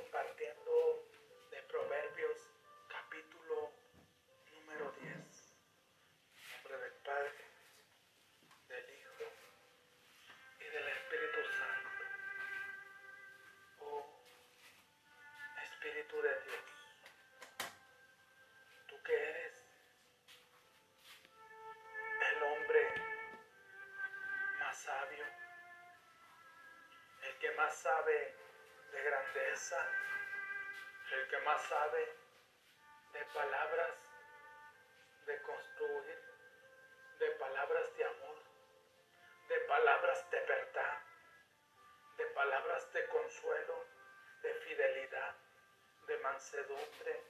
compartiendo de Proverbios sabe de palabras de construir, de palabras de amor, de palabras de verdad, de palabras de consuelo, de fidelidad, de mansedumbre,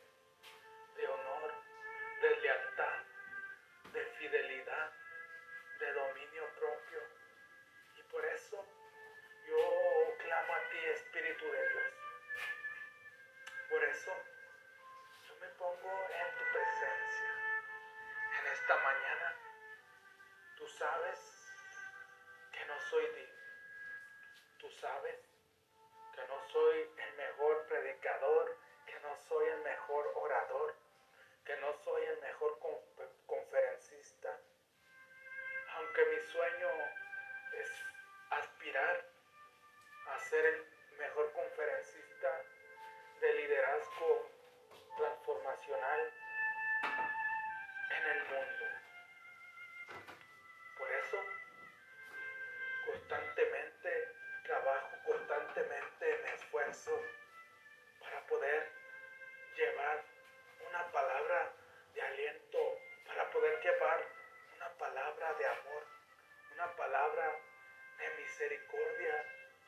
misericordia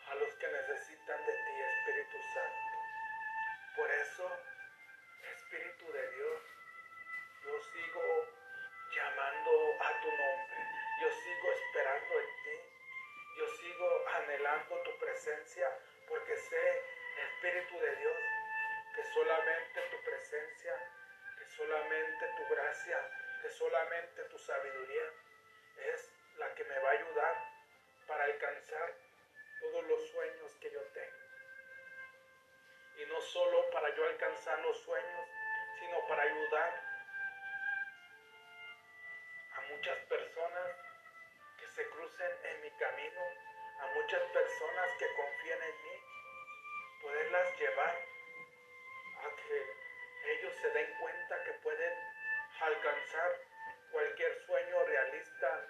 a los que necesitan de ti, Espíritu Santo. Por eso, Espíritu de Dios, yo sigo llamando a tu nombre, yo sigo esperando en ti, yo sigo anhelando tu presencia, porque sé, Espíritu de Dios, que solamente tu presencia, que solamente tu gracia, que solamente tu sabiduría es la que me va a ayudar para alcanzar todos los sueños que yo tengo. Y no solo para yo alcanzar los sueños, sino para ayudar a muchas personas que se crucen en mi camino, a muchas personas que confían en mí, poderlas llevar a que ellos se den cuenta que pueden alcanzar cualquier sueño realista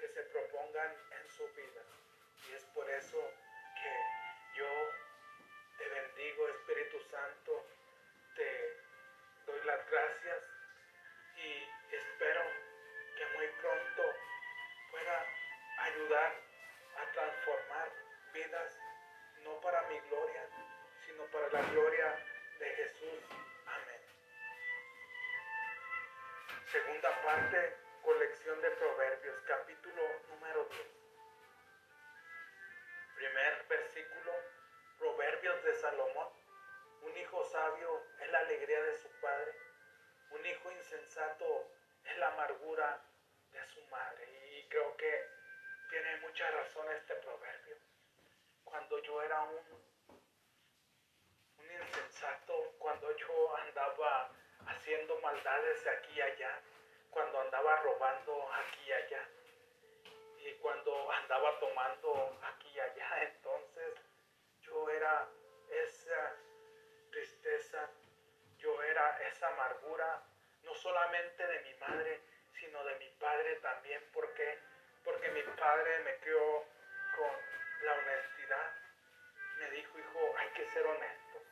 que se propongan vida. Y es por eso que yo te bendigo, Espíritu Santo, te doy las gracias y espero que muy pronto pueda ayudar a transformar vidas, no para mi gloria, sino para la gloria de Jesús. Amén. Segunda parte, colección de Proverbios, capítulo número 10. Primer versículo, Proverbios de Salomón. Un hijo sabio es la alegría de su padre, un hijo insensato es la amargura de su madre. Y creo que tiene mucha razón este proverbio. Cuando yo era un, un insensato, cuando yo andaba haciendo maldades de aquí y allá, cuando andaba robando aquí y allá, y cuando andaba tomando aquí y allá, entonces yo era esa tristeza, yo era esa amargura, no solamente de mi madre, sino de mi padre también. ¿Por qué? Porque mi padre me crió con la honestidad. Me dijo, hijo, hay que ser honestos.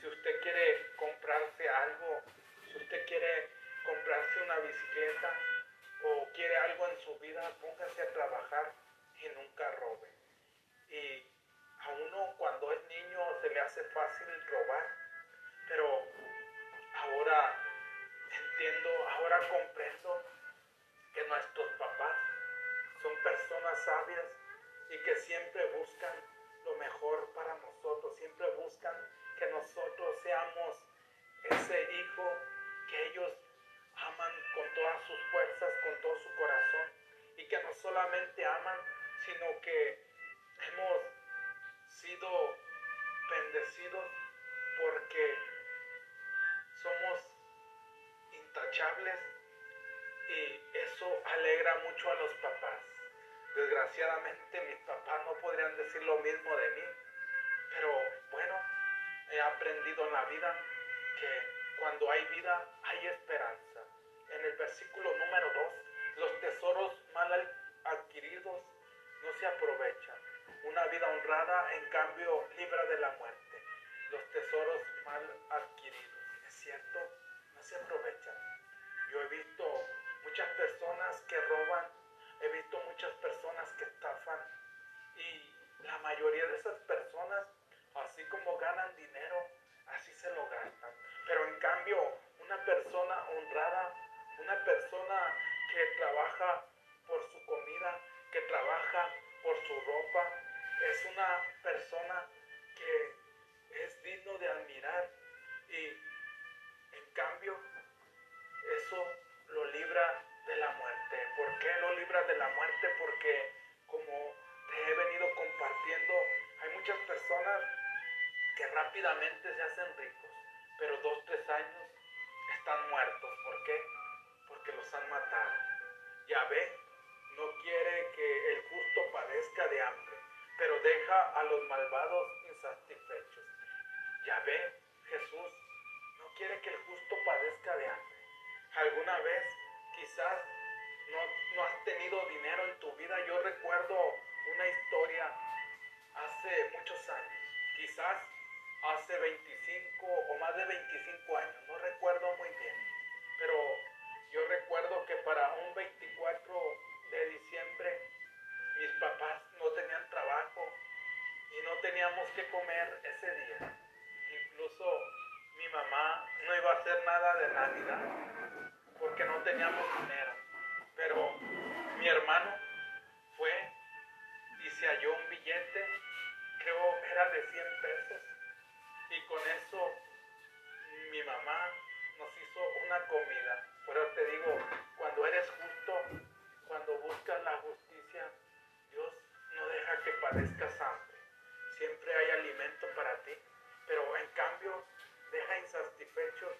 Si usted quiere comprarse algo, si usted quiere comprarse una bicicleta o quiere algo en su vida, póngase a trabajar y nunca hace fácil robar, pero ahora entiendo, ahora comprendo que nuestros papás son personas sabias y que siempre buscan lo mejor para nosotros, siempre buscan que nosotros seamos ese hijo que ellos aman con todas sus fuerzas, con todo su corazón y que no solamente aman, sino que hemos sido bendecidos porque somos intachables y eso alegra mucho a los papás. Desgraciadamente mis papás no podrían decir lo mismo de mí, pero bueno, he aprendido en la vida que cuando hay vida hay esperanza. En el versículo número 2, los tesoros mal adquiridos no se aprovechan. Una vida honrada, en cambio, libra de la muerte. Los tesoros mal adquiridos, es cierto, no se aprovechan. Yo he visto muchas personas que roban, he visto muchas personas que estafan y la mayoría de esas personas, así como ganan dinero, así se lo gastan. Pero en cambio, una persona honrada, una persona que trabaja por su comida, que trabaja por su ropa, es una persona que es digno de admirar y en cambio eso lo libra de la muerte. ¿Por qué lo libra de la muerte? Porque como te he venido compartiendo, hay muchas personas que rápidamente se hacen ricos, pero dos, tres años están muertos. ¿Por qué? Porque los han matado. Ya ve, no quiere que el justo padezca de hambre, pero deja a los malvados insatisfechos. Ya ve, Jesús no quiere que el justo padezca de hambre. ¿Alguna vez quizás no, has tenido dinero en tu vida? Yo recuerdo una historia hace muchos años, quizás hace 25 o más de 25 años, no recuerdo muy bien, pero yo recuerdo que para un 24 de diciembre mis papás no tenían trabajo y no teníamos que comer ese día. Incluso mi mamá no iba a hacer nada de Navidad porque no teníamos dinero. Pero mi hermano fue y se halló un billete, creo era de 100 pesos, y con eso mi mamá nos hizo una comida. Pero te digo, cuando eres justo, cuando buscas la justicia, padezcas hambre. Siempre hay alimento para ti, pero en cambio deja insatisfechos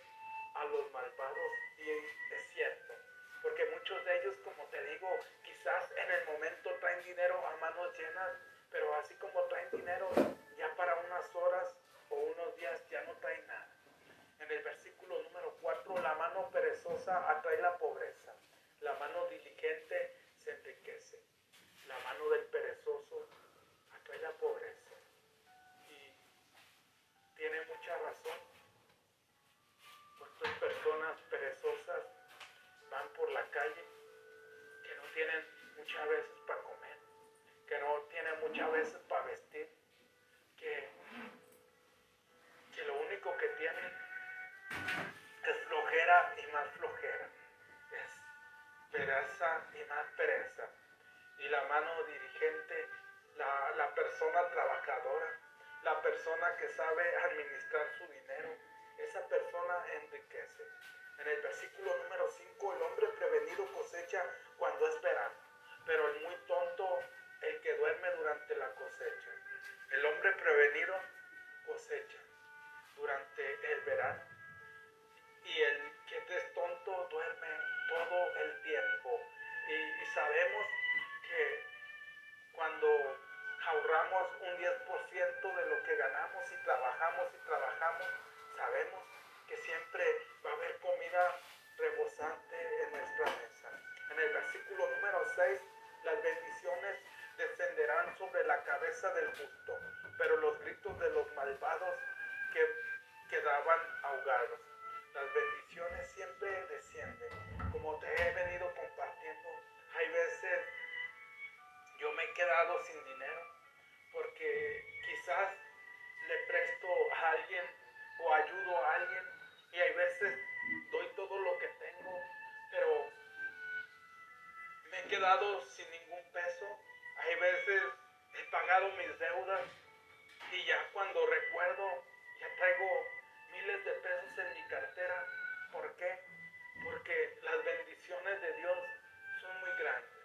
a los malvados y es cierto, porque muchos de ellos, como te digo, quizás en el momento traen dinero a manos llenas, pero así como traen dinero, ya para unas horas o unos días ya no traen nada. En el versículo número 4, la mano perezosa atrae persona trabajadora, la persona que sabe administrar su dinero, esa persona enriquece. En el versículo número 5, el hombre prevenido cosecha cuando es verano, pero el muy tonto el que duerme durante la cosecha. El hombre prevenido cosecha ahorramos un 10% de lo que ganamos y trabajamos y trabajamos, sabemos que siempre va a haber comida rebosante en nuestra mesa. En el versículo número 6, las bendiciones descenderán sobre la cabeza del justo, cuando recuerdo, ya traigo miles de pesos en mi cartera. ¿Por qué? Porque las bendiciones de Dios son muy grandes.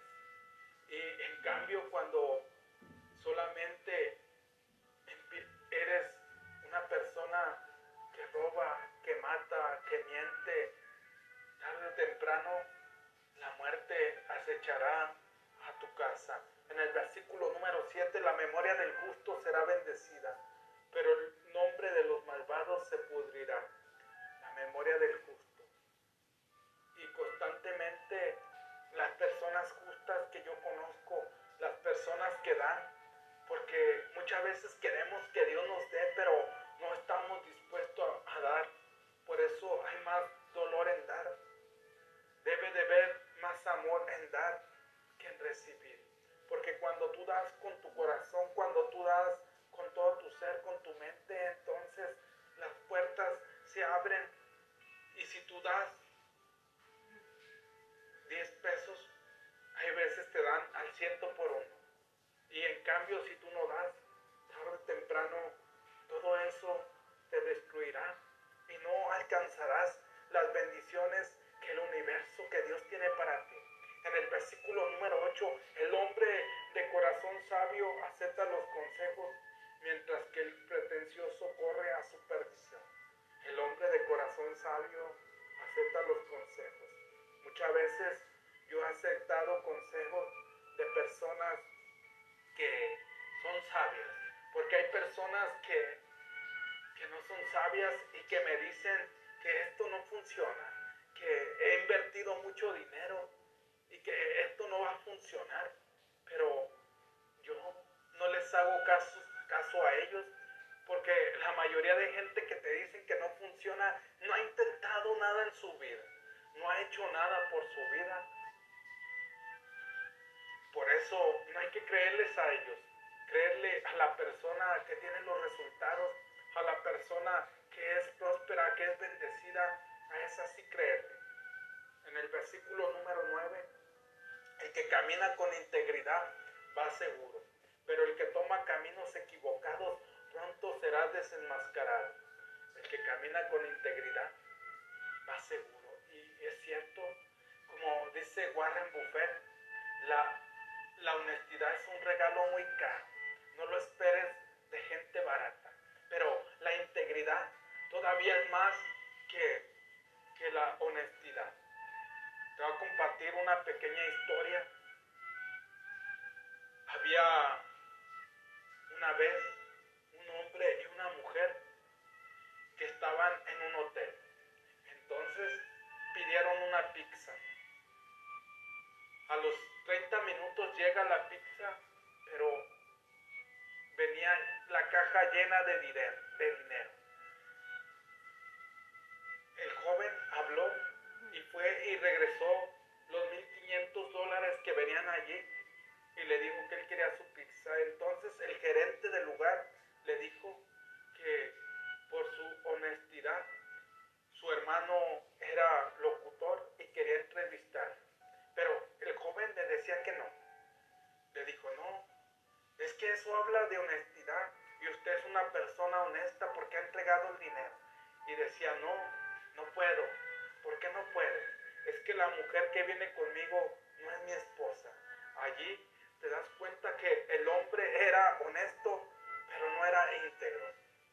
Y en cambio, cuando solamente eres una persona que roba, que mata, que miente, tarde o temprano la muerte acechará a tu casa. En el versículo número 7, la memoria del justo será bendecida. Del justo. Y constantemente las personas justas que yo conozco, las personas que dan, porque muchas veces queremos que Dios nos dé, pero no estamos dispuestos a, dar. Por eso hay más dolor en dar. Debe de haber más amor en dar que en recibir. Porque cuando tú das con tu corazón, cuando tú das Das 10 pesos, hay veces te dan al ciento por uno. Y en cambio, si tú no das, tarde o temprano, todo eso te destruirá y no alcanzarás las bendiciones que el universo, que Dios tiene para ti. En el versículo número 8, el hombre de corazón sabio acepta los consejos, mientras que el pretencioso corre a su perdición. El hombre de corazón sabio acepta los consejos. Muchas veces yo he aceptado consejos de personas que son sabias, porque hay personas que, que no son sabias y que me dicen que esto no funciona, que he invertido mucho dinero y que esto no va a funcionar, pero yo no les hago caso, caso a ellos porque la mayoría de gente que te dicen que no funciona no ha intentado nada en su vida, no ha hecho nada por su vida por eso no hay que creerles a ellos, creerle a la persona que tiene los resultados, a la persona que es próspera, que es bendecida, a esa sí creerle. En el versículo número 9, el que camina con integridad va seguro, pero el que toma caminos equivocados pronto será desenmascarado. El que camina con integridad va seguro. Y es cierto, como dice Warren Buffett, la la honestidad es un regalo muy caro. No lo esperes de gente barata. Pero la integridad todavía es más que, que la honestidad. Te voy a compartir una pequeña historia. Había una vez hombre y una mujer que estaban en un hotel. Entonces pidieron una pizza. A los 30 minutos llega la pizza, pero venía la caja llena de dinero. El joven habló y fue y regresó los 1.500 dólares que venían allí y le dijo que él quería su pizza. Entonces era locutor y quería entrevistar. Pero el joven le decía que no. Le dijo, no, es que eso habla de honestidad y usted es una persona honesta porque ha entregado el dinero. Y decía, no, no puedo. ¿Por qué no puede? Es que la mujer que viene conmigo no es mi esposa. Allí te das cuenta que el hombre era honesto, pero no era íntegro.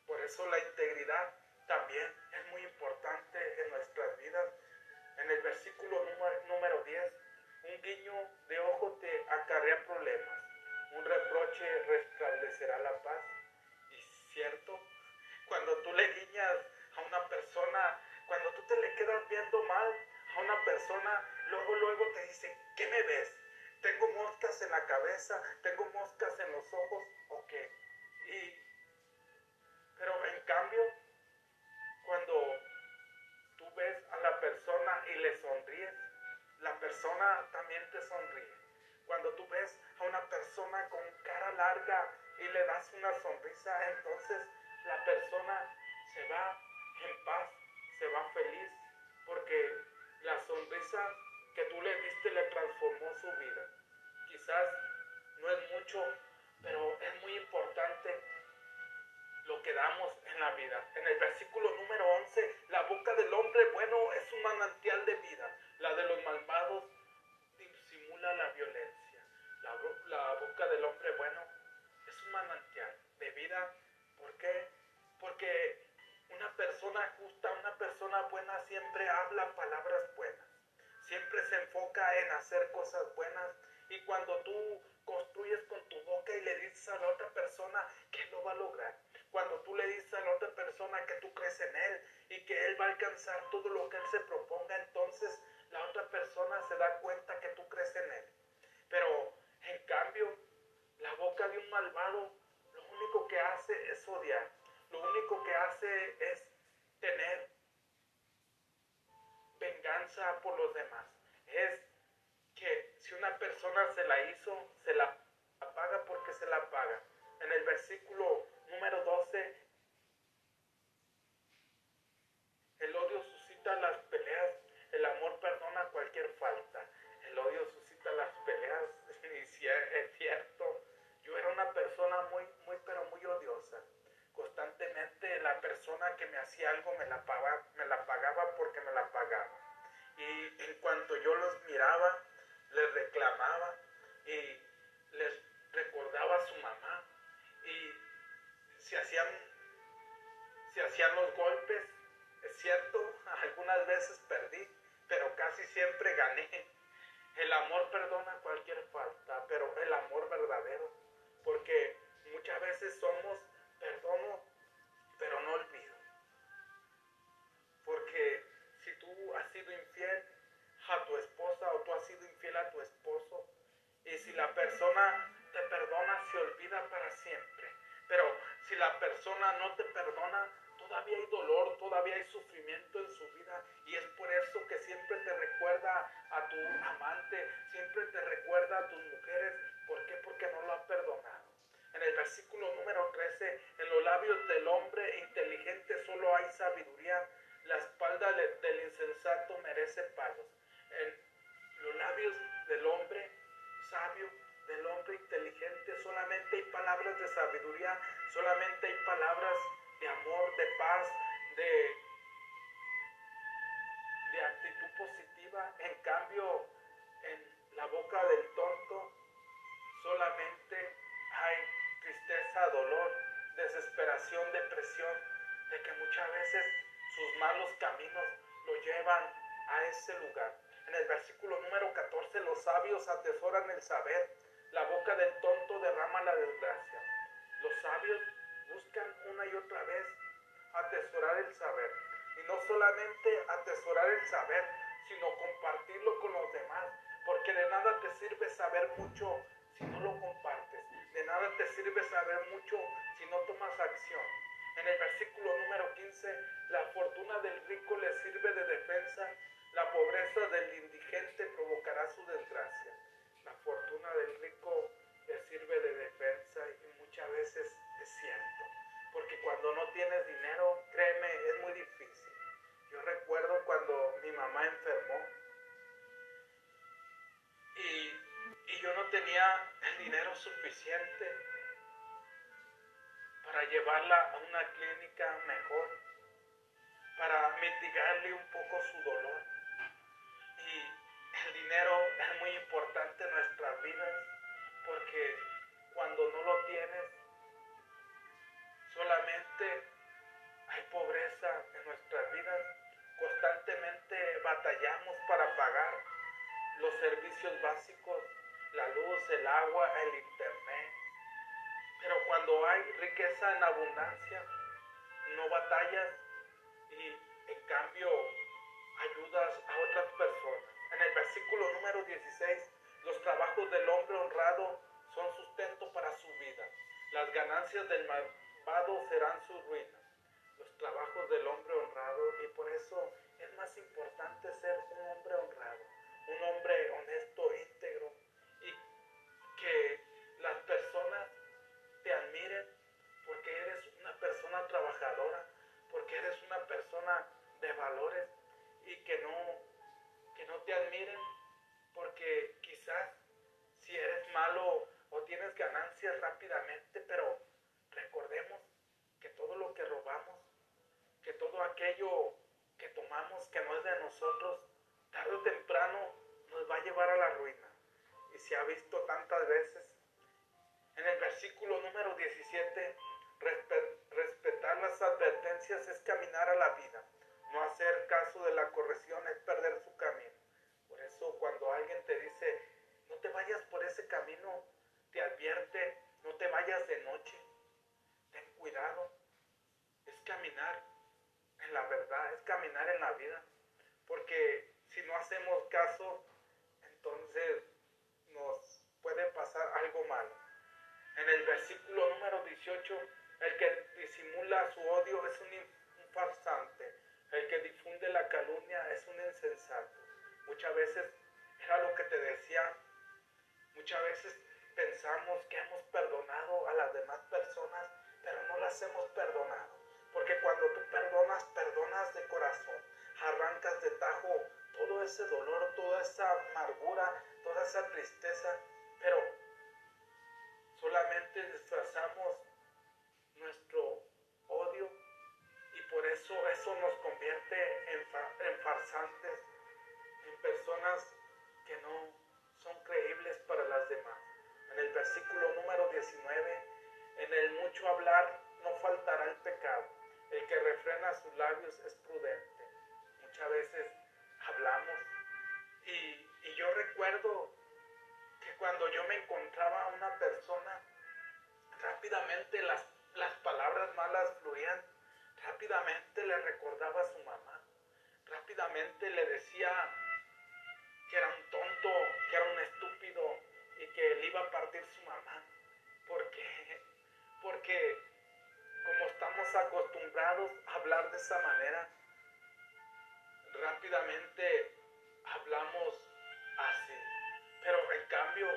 Por eso la integridad guiño de ojo te acarrea problemas. Un reproche restablecerá la paz. Y cierto, cuando tú le guiñas a una persona, cuando tú te le quedas viendo mal a una persona, luego, luego te dice, ¿qué me ves? ¿Tengo moscas en la cabeza? ¿Tengo moscas en los ojos? ¿O qué? Y, pero en cambio, persona también te sonríe. Cuando tú ves a una persona con cara larga y le das una sonrisa, entonces la persona se va en paz, se va feliz, porque la sonrisa que tú le diste le transformó su vida. Quizás no es mucho, pero es muy importante lo que damos en la vida. En el versículo número 11, la boca del hombre bueno es un manantial de vida, la de los malvados la violencia. La boca del hombre bueno es un manantial de vida. ¿Por qué? Porque una persona justa, una persona buena siempre habla palabras buenas siempre se enfoca en hacer cosas buenas. Y cuando tú construyes con tu boca y le dices a la otra persona que lo va a lograr, cuando tú le dices a la otra persona que tú crees en él y que él va a alcanzar todo lo que él se proponga, entonces la otra persona se da cuenta que tú crees en él. Pero en cambio, la boca de un malvado lo único que hace es odiar, lo único que hace es tener venganza por los demás. Es que si una persona se la hizo, se la paga porque se la paga. En el versículo número 12, me hacía algo me la pagaba, me la pagaba porque me la pagaba. Y en cuanto yo los miraba, les reclamaba y les recordaba a su mamá. Y se hacían, se hacían los golpes, es cierto, algunas veces perdí, pero casi siempre gané. El amor perdona cualquier falta, pero el amor verdadero, porque muchas veces somos perdono, persona te perdona, se olvida para siempre. Pero si la persona no te perdona, todavía hay dolor, todavía hay sufrimiento en su vida y es por eso que siempre te recuerda a tu amante, siempre te recuerda a tus mujeres. ¿Por qué? Porque no lo ha perdonado. En el versículo número 13, en los labios del hombre inteligente solo hay sabiduría, la espalda del insensato merece palos. En los labios del hombre sabio, inteligente, solamente hay palabras de sabiduría, solamente hay palabras de amor, de paz, de, de actitud positiva. En cambio, en la boca del tonto solamente hay tristeza, dolor, desesperación, depresión, de que muchas veces sus malos caminos lo llevan a ese lugar. En el versículo número 14, los sabios atesoran el saber, la boca del tonto derrama la desgracia. Los sabios buscan una y otra vez atesorar el saber. Y no solamente atesorar el saber, sino compartirlo con los demás. Porque de nada te sirve saber mucho si no lo compartes. De nada te sirve saber mucho si no tomas acción. En el versículo número 15, la fortuna del rico le sirve de defensa, la pobreza del indigente provocará su desgracia. La fortuna del rico le sirve de defensa y muchas veces es cierto. Porque cuando no tienes dinero, créeme, es muy difícil. Yo recuerdo cuando mi mamá enfermó y, y yo no tenía el dinero suficiente para llevarla a una clínica mejor, para mitigarle un poco su dolor. El dinero es muy importante en nuestras vidas porque cuando no lo tienes, solamente hay pobreza en nuestras vidas. Constantemente batallamos para pagar los servicios básicos, la luz, el agua, el internet. Pero cuando hay riqueza en abundancia, no batallas y en cambio ayudas a otras personas. El versículo número 16, los trabajos del hombre honrado son sustento para su vida. Las ganancias del malvado serán su ruina. Los trabajos del hombre honrado y por eso es más importante ser un hombre honrado, un hombre honesto, íntegro y que las personas te admiren porque eres una persona trabajadora, porque eres una persona de valores y que no, no te admiren porque quizás si eres malo o tienes ganancias rápidamente, pero recordemos que todo lo que robamos, que todo aquello que tomamos que no es de nosotros, tarde o temprano nos va a llevar a la ruina. Y se ha visto tantas veces. En el versículo número 17, respetar las advertencias es caminar a la vida. No hacer caso de la corrección es perder su camino camino te advierte, no te vayas de noche, ten cuidado. Es caminar en la verdad, es caminar en la vida. Porque si no hacemos caso, entonces nos puede pasar algo malo. En el versículo número 18, el que disimula su odio es un, un farsante, el que difunde la calumnia es un insensato. Muchas veces era lo que te decía, muchas veces pensamos que hemos perdonado a las demás personas, pero no las hemos perdonado. Porque cuando tú perdonas, perdonas de corazón, arrancas de tajo todo ese dolor, toda esa amargura, toda esa tristeza, pero solamente disfrazamos nuestro odio y por eso eso nos convierte en, farsantes, son creíbles para las demás. En el versículo número 19, en el mucho hablar no faltará el pecado. El que refrena sus labios es prudente. Muchas veces hablamos y, y yo recuerdo que cuando yo me encontraba una persona, rápidamente las, las palabras malas fluían, rápidamente le recordaba a su mamá, rápidamente le decía que era un que le iba a partir su mamá. ¿Por qué? Porque como estamos acostumbrados a hablar de esa manera, rápidamente hablamos así. Pero en cambio,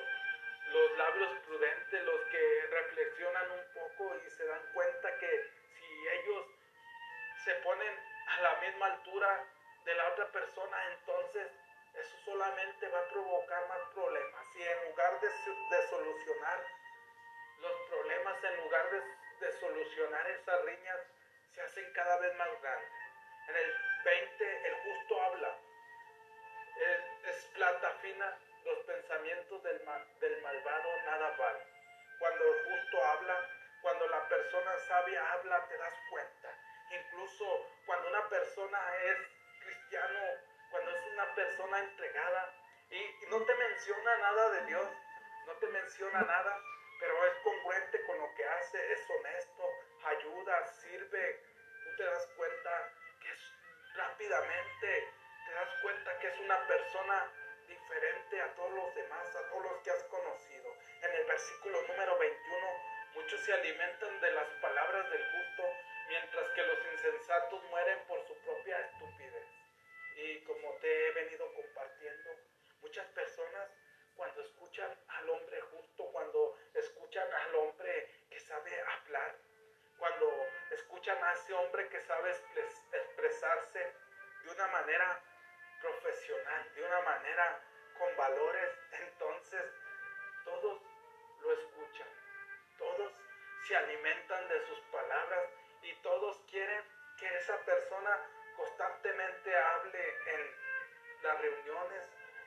los labios prudentes, los que reflexionan un poco y se dan cuenta que si ellos se ponen a la misma altura de la otra persona, entonces eso solamente va a provocar más problemas. Y en lugar de, solucionar los problemas, en lugar de, solucionar esas riñas, se hacen cada vez más grandes. En el 20, el justo habla. Es, plata fina, los pensamientos del, del malvado nada valen. Cuando el justo habla, cuando la persona sabia habla, te das cuenta. Incluso cuando una persona es cristiano cuando es una persona entregada y, no te menciona nada de Dios, no te menciona nada, pero es congruente con lo que hace, es honesto, ayuda, sirve, tú te das cuenta que es rápidamente, te das cuenta que es una persona diferente a todos los demás, a todos los que has conocido. En el versículo número 21, muchos se alimentan de las palabras del justo, mientras que los insensatos mueren por su propia estupidez. Y como te he venido compartiendo, muchas personas cuando escuchan al hombre justo, cuando escuchan al hombre que sabe hablar, cuando escuchan a ese hombre que sabe expresarse de una manera profesional, de una manera con valores, entonces todos lo escuchan, todos se alimentan de sus palabras y todos quieren que esa persona constantemente hable en las reuniones,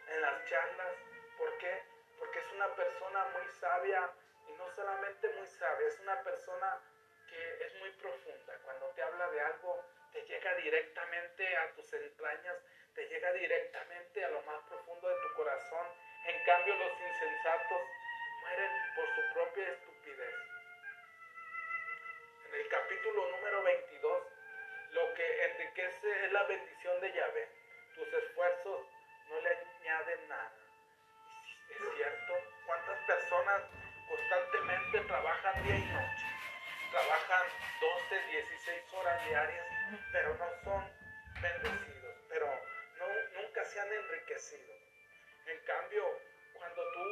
en las charlas. ¿Por qué? Porque es una persona muy sabia y no solamente muy sabia, es una persona que es muy profunda. Cuando te habla de algo, te llega directamente a tus entrañas, te llega directamente a lo más profundo de tu corazón. En cambio, los insensatos mueren por su propia estupidez. En el capítulo número 22 lo que enriquece es la bendición de Yahvé. Tus esfuerzos no le añaden nada. Es cierto, ¿cuántas personas constantemente trabajan día y noche? Trabajan 12, 16 horas diarias, pero no son bendecidos, pero nunca se han enriquecido. En cambio, cuando tú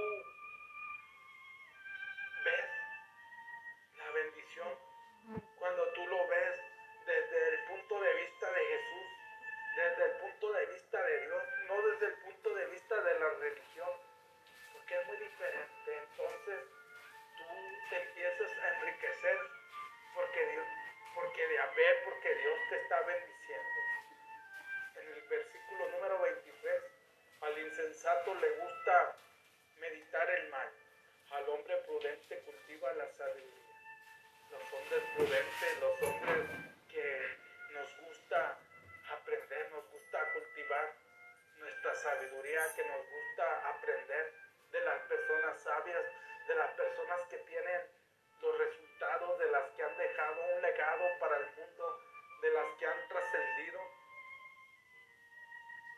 te empiezas a enriquecer porque Dios, porque de haber, porque Dios te está bendiciendo. En el versículo número 23, al insensato le gusta meditar el mal, al hombre prudente cultiva la sabiduría. Los hombres prudentes, los hombres que nos gusta aprender, nos gusta cultivar nuestra sabiduría, que nos gusta aprender de las personas sabias, de las personas que tienen los resultados, de las que han dejado un legado para el mundo, de las que han trascendido.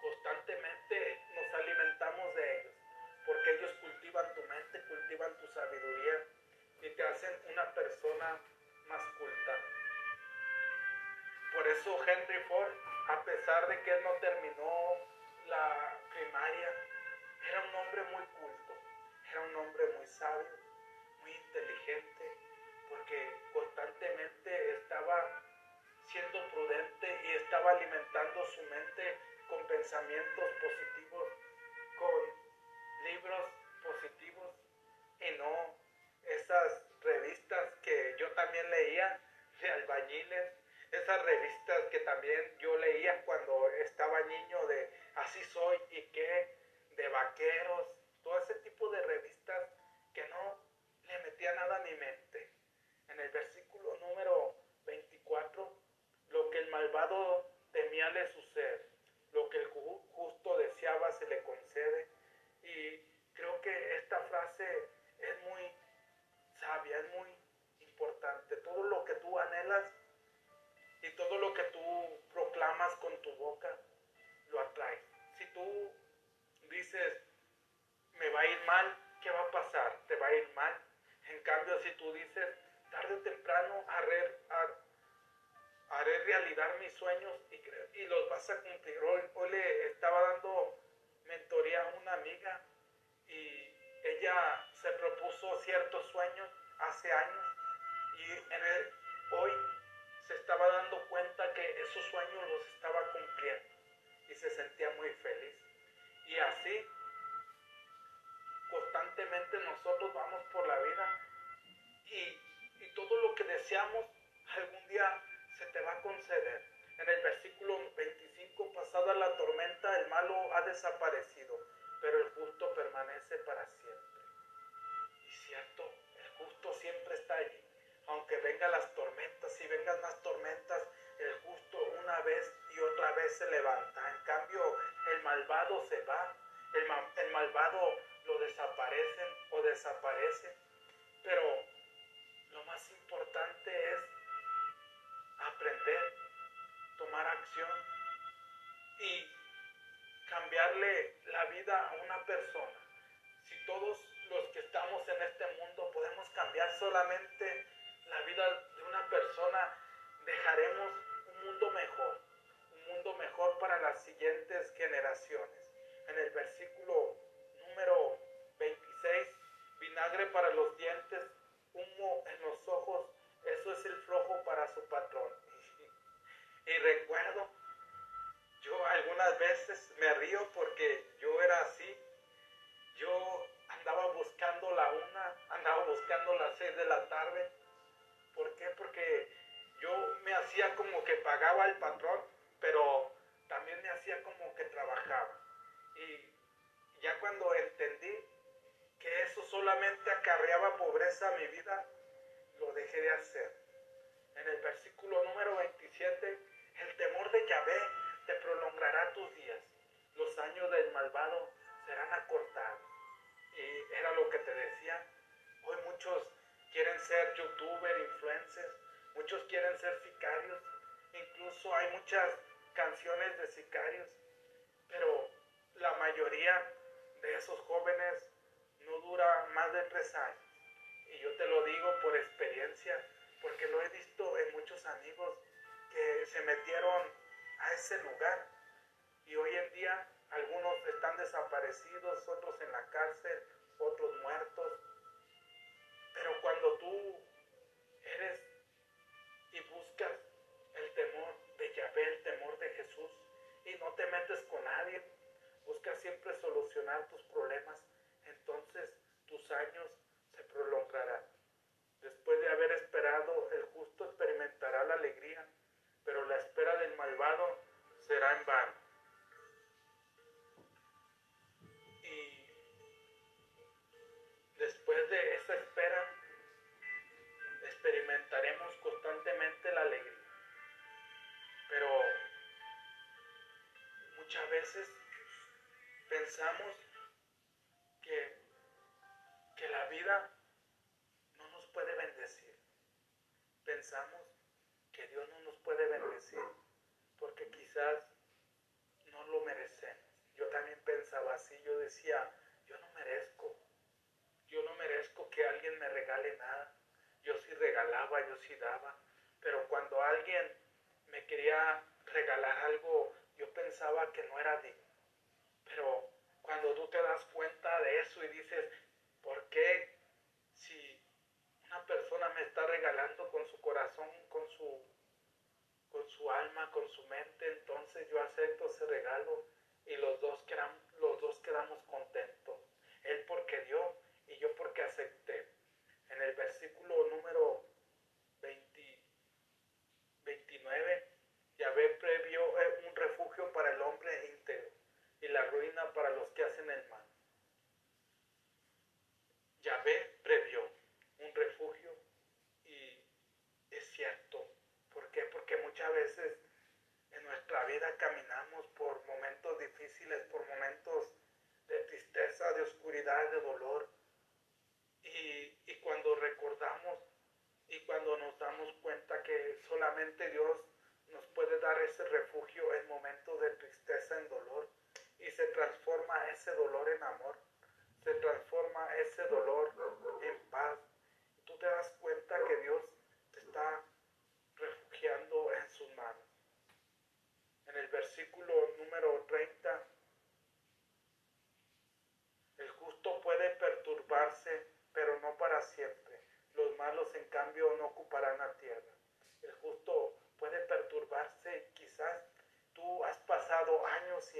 Constantemente nos alimentamos de ellos, porque ellos cultivan tu mente, cultivan tu sabiduría y te hacen una persona más culta. Por eso Henry Ford, a pesar de que él no terminó la primaria, era un hombre muy culto, era un hombre muy sabio, muy inteligente, porque constantemente estaba siendo prudente y estaba alimentando su mente con pensamientos positivos, con libros positivos y no esas revistas que yo también leía de albañiles, esas revistas que también yo leía cuando estaba niño de así soy y qué, de vaqueros, todo ese tipo de revistas que no le metía nada a mi mente. En el versículo número 24, lo que el malvado temía le sucede, lo que el justo deseaba se le concede. Y creo que esta frase es muy sabia, es muy importante. Todo lo que tú anhelas y todo lo que tú proclamas con tu boca, lo atraes. Si tú dices, me va a ir mal, ¿qué va a pasar? Te va a ir mal. En cambio, si tú dices, tarde o temprano haré, haré realidad mis sueños y, los vas a cumplir. Hoy, le estaba dando mentoría a una amiga y ella se propuso ciertos sueños hace años y hoy se estaba dando cuenta que esos sueños los estaba cumpliendo y se sentía muy feliz. Y así, constantemente nosotros vamos por la vida y, todo lo que deseamos algún día se te va a conceder. En el versículo 25, pasada la tormenta, el malo ha desaparecido, pero el justo permanece para siempre. Y cierto, el justo siempre está allí aunque vengan las tormentas y vengan más tormentas, el justo una vez y otra vez se levanta. En cambio, el malvado se va, el, malvado lo desaparecen o desaparece. Pero lo más importante es aprender, tomar acción y cambiarle la vida a una persona. Si todos los que estamos en este mundo podemos cambiar solamente la vida de una persona, dejaremos un mundo mejor, un mundo mejor para las siguientes generaciones. En el versículo número 26, vinagre para los dientes, humo en los ojos, eso es el flojo para su patrón. Y, recuerdo, yo algunas veces me río porque yo era así, yo andaba buscando la una, andaba buscando las seis de la tarde, ¿Por qué? Porque yo me hacía como que pagaba al patrón, pero también me hacía como que trabajaba. Ya cuando entendí que eso solamente acarreaba pobreza a mi vida, lo dejé de hacer. En el versículo número 27, el temor de Yahvé te prolongará tus días, los años del malvado serán acortados. Y era lo que te decía, hoy muchos quieren ser youtuber, influencers, muchos quieren ser sicarios, incluso hay muchas canciones de sicarios, pero la mayoría de esos jóvenes no dura más de tres años. Y yo te lo digo por experiencia, porque lo he visto en muchos amigos que se metieron a ese lugar y hoy en día algunos están desaparecidos, otros en la cárcel, otros muertos, pero cuando tú eres y buscas el temor de Yahvé, el temor de Jesús, y no te metes con nadie, buscas siempre solucionar tus problemas, entonces tus años se prolongarán. Después de haber esperado, el justo experimentará la alegría, pero la espera del malvado será en vano. después de esa espera, experimentaremos constantemente la alegría. Pero muchas veces pensamos que, que bendecir. Pensamos que Dios no nos puede bendecir porque quizás no lo merecemos. Yo también pensaba así, yo decía, yo no merezco, yo no merezco que alguien me regale nada. Yo sí regalaba, yo sí daba, pero cuando alguien me quería regalar algo, yo pensaba que no era digno.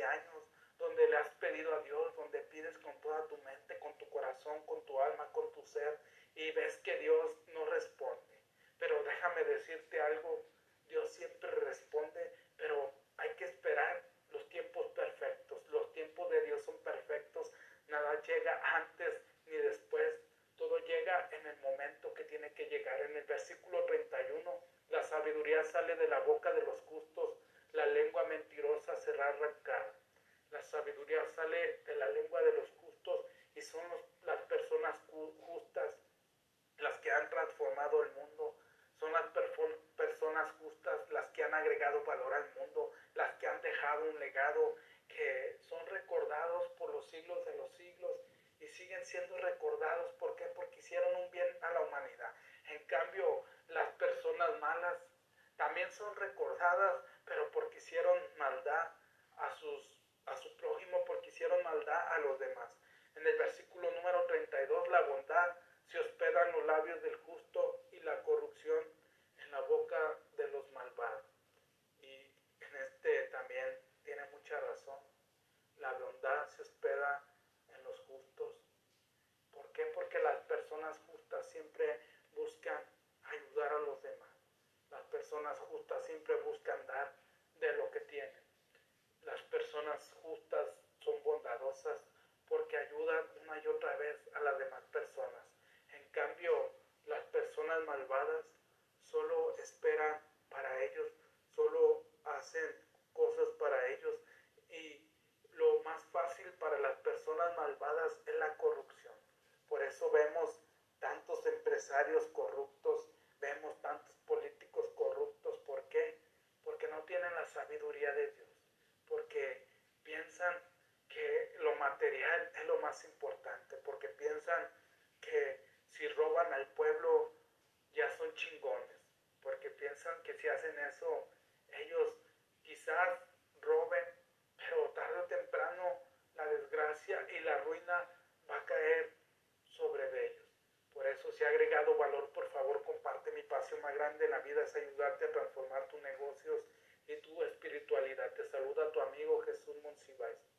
años, donde le has pedido a Dios, donde pides con toda tu mente, con tu corazón, con 32, la bondad se hospeda en los labios del justo y la corrupción en la boca de los malvados. Y en este también tiene mucha razón. La bondad se hospeda en los justos. ¿Por qué? Porque las personas justas siempre buscan ayudar a los demás. Las personas justas siempre buscan dar de lo que tienen. Las personas justas son bondadosas porque ayudan y otra vez a las demás personas. En cambio, las personas malvadas solo esperan para ellos, solo hacen cosas para ellos y lo más fácil para las personas malvadas es la corrupción. Por eso vemos tantos empresarios corruptos, vemos tantos políticos corruptos. ¿Por qué? Porque no tienen la sabiduría de Dios porque piensan que lo material es lo más importante, porque piensan que si roban al pueblo ya son chingones, porque piensan que si hacen eso ellos quizás roben, pero tarde o temprano la desgracia y la ruina va a caer sobre ellos. Por eso si ha agregado valor, por favor comparte mi pasión más grande en la vida es ayudarte a transformar tus negocios y tu espiritualidad. Te saluda tu amigo Jesús Monsiváis.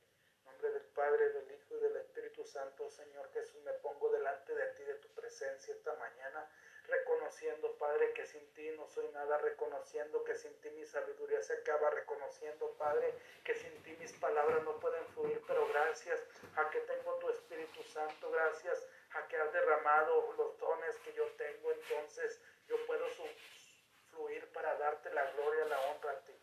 Nombre del Padre, del Hijo y del Espíritu Santo, Señor Jesús, me pongo delante de ti, de tu presencia esta mañana, reconociendo, Padre, que sin ti no soy nada, reconociendo que sin ti mi sabiduría se acaba, reconociendo, Padre, que sin ti mis palabras no pueden fluir, pero gracias a que tengo tu Espíritu Santo, gracias a que has derramado los dones que yo tengo, entonces yo puedo fluir para darte la gloria, la honra a ti.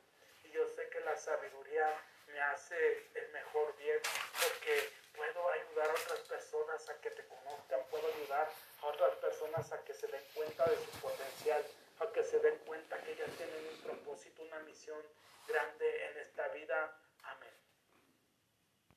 Y yo sé que la sabiduría me hace el mejor bien porque puedo ayudar a otras personas a que te conozcan, puedo ayudar a otras personas a que se den cuenta de su potencial, a que se den cuenta que ellas tienen un propósito, una misión grande en esta vida.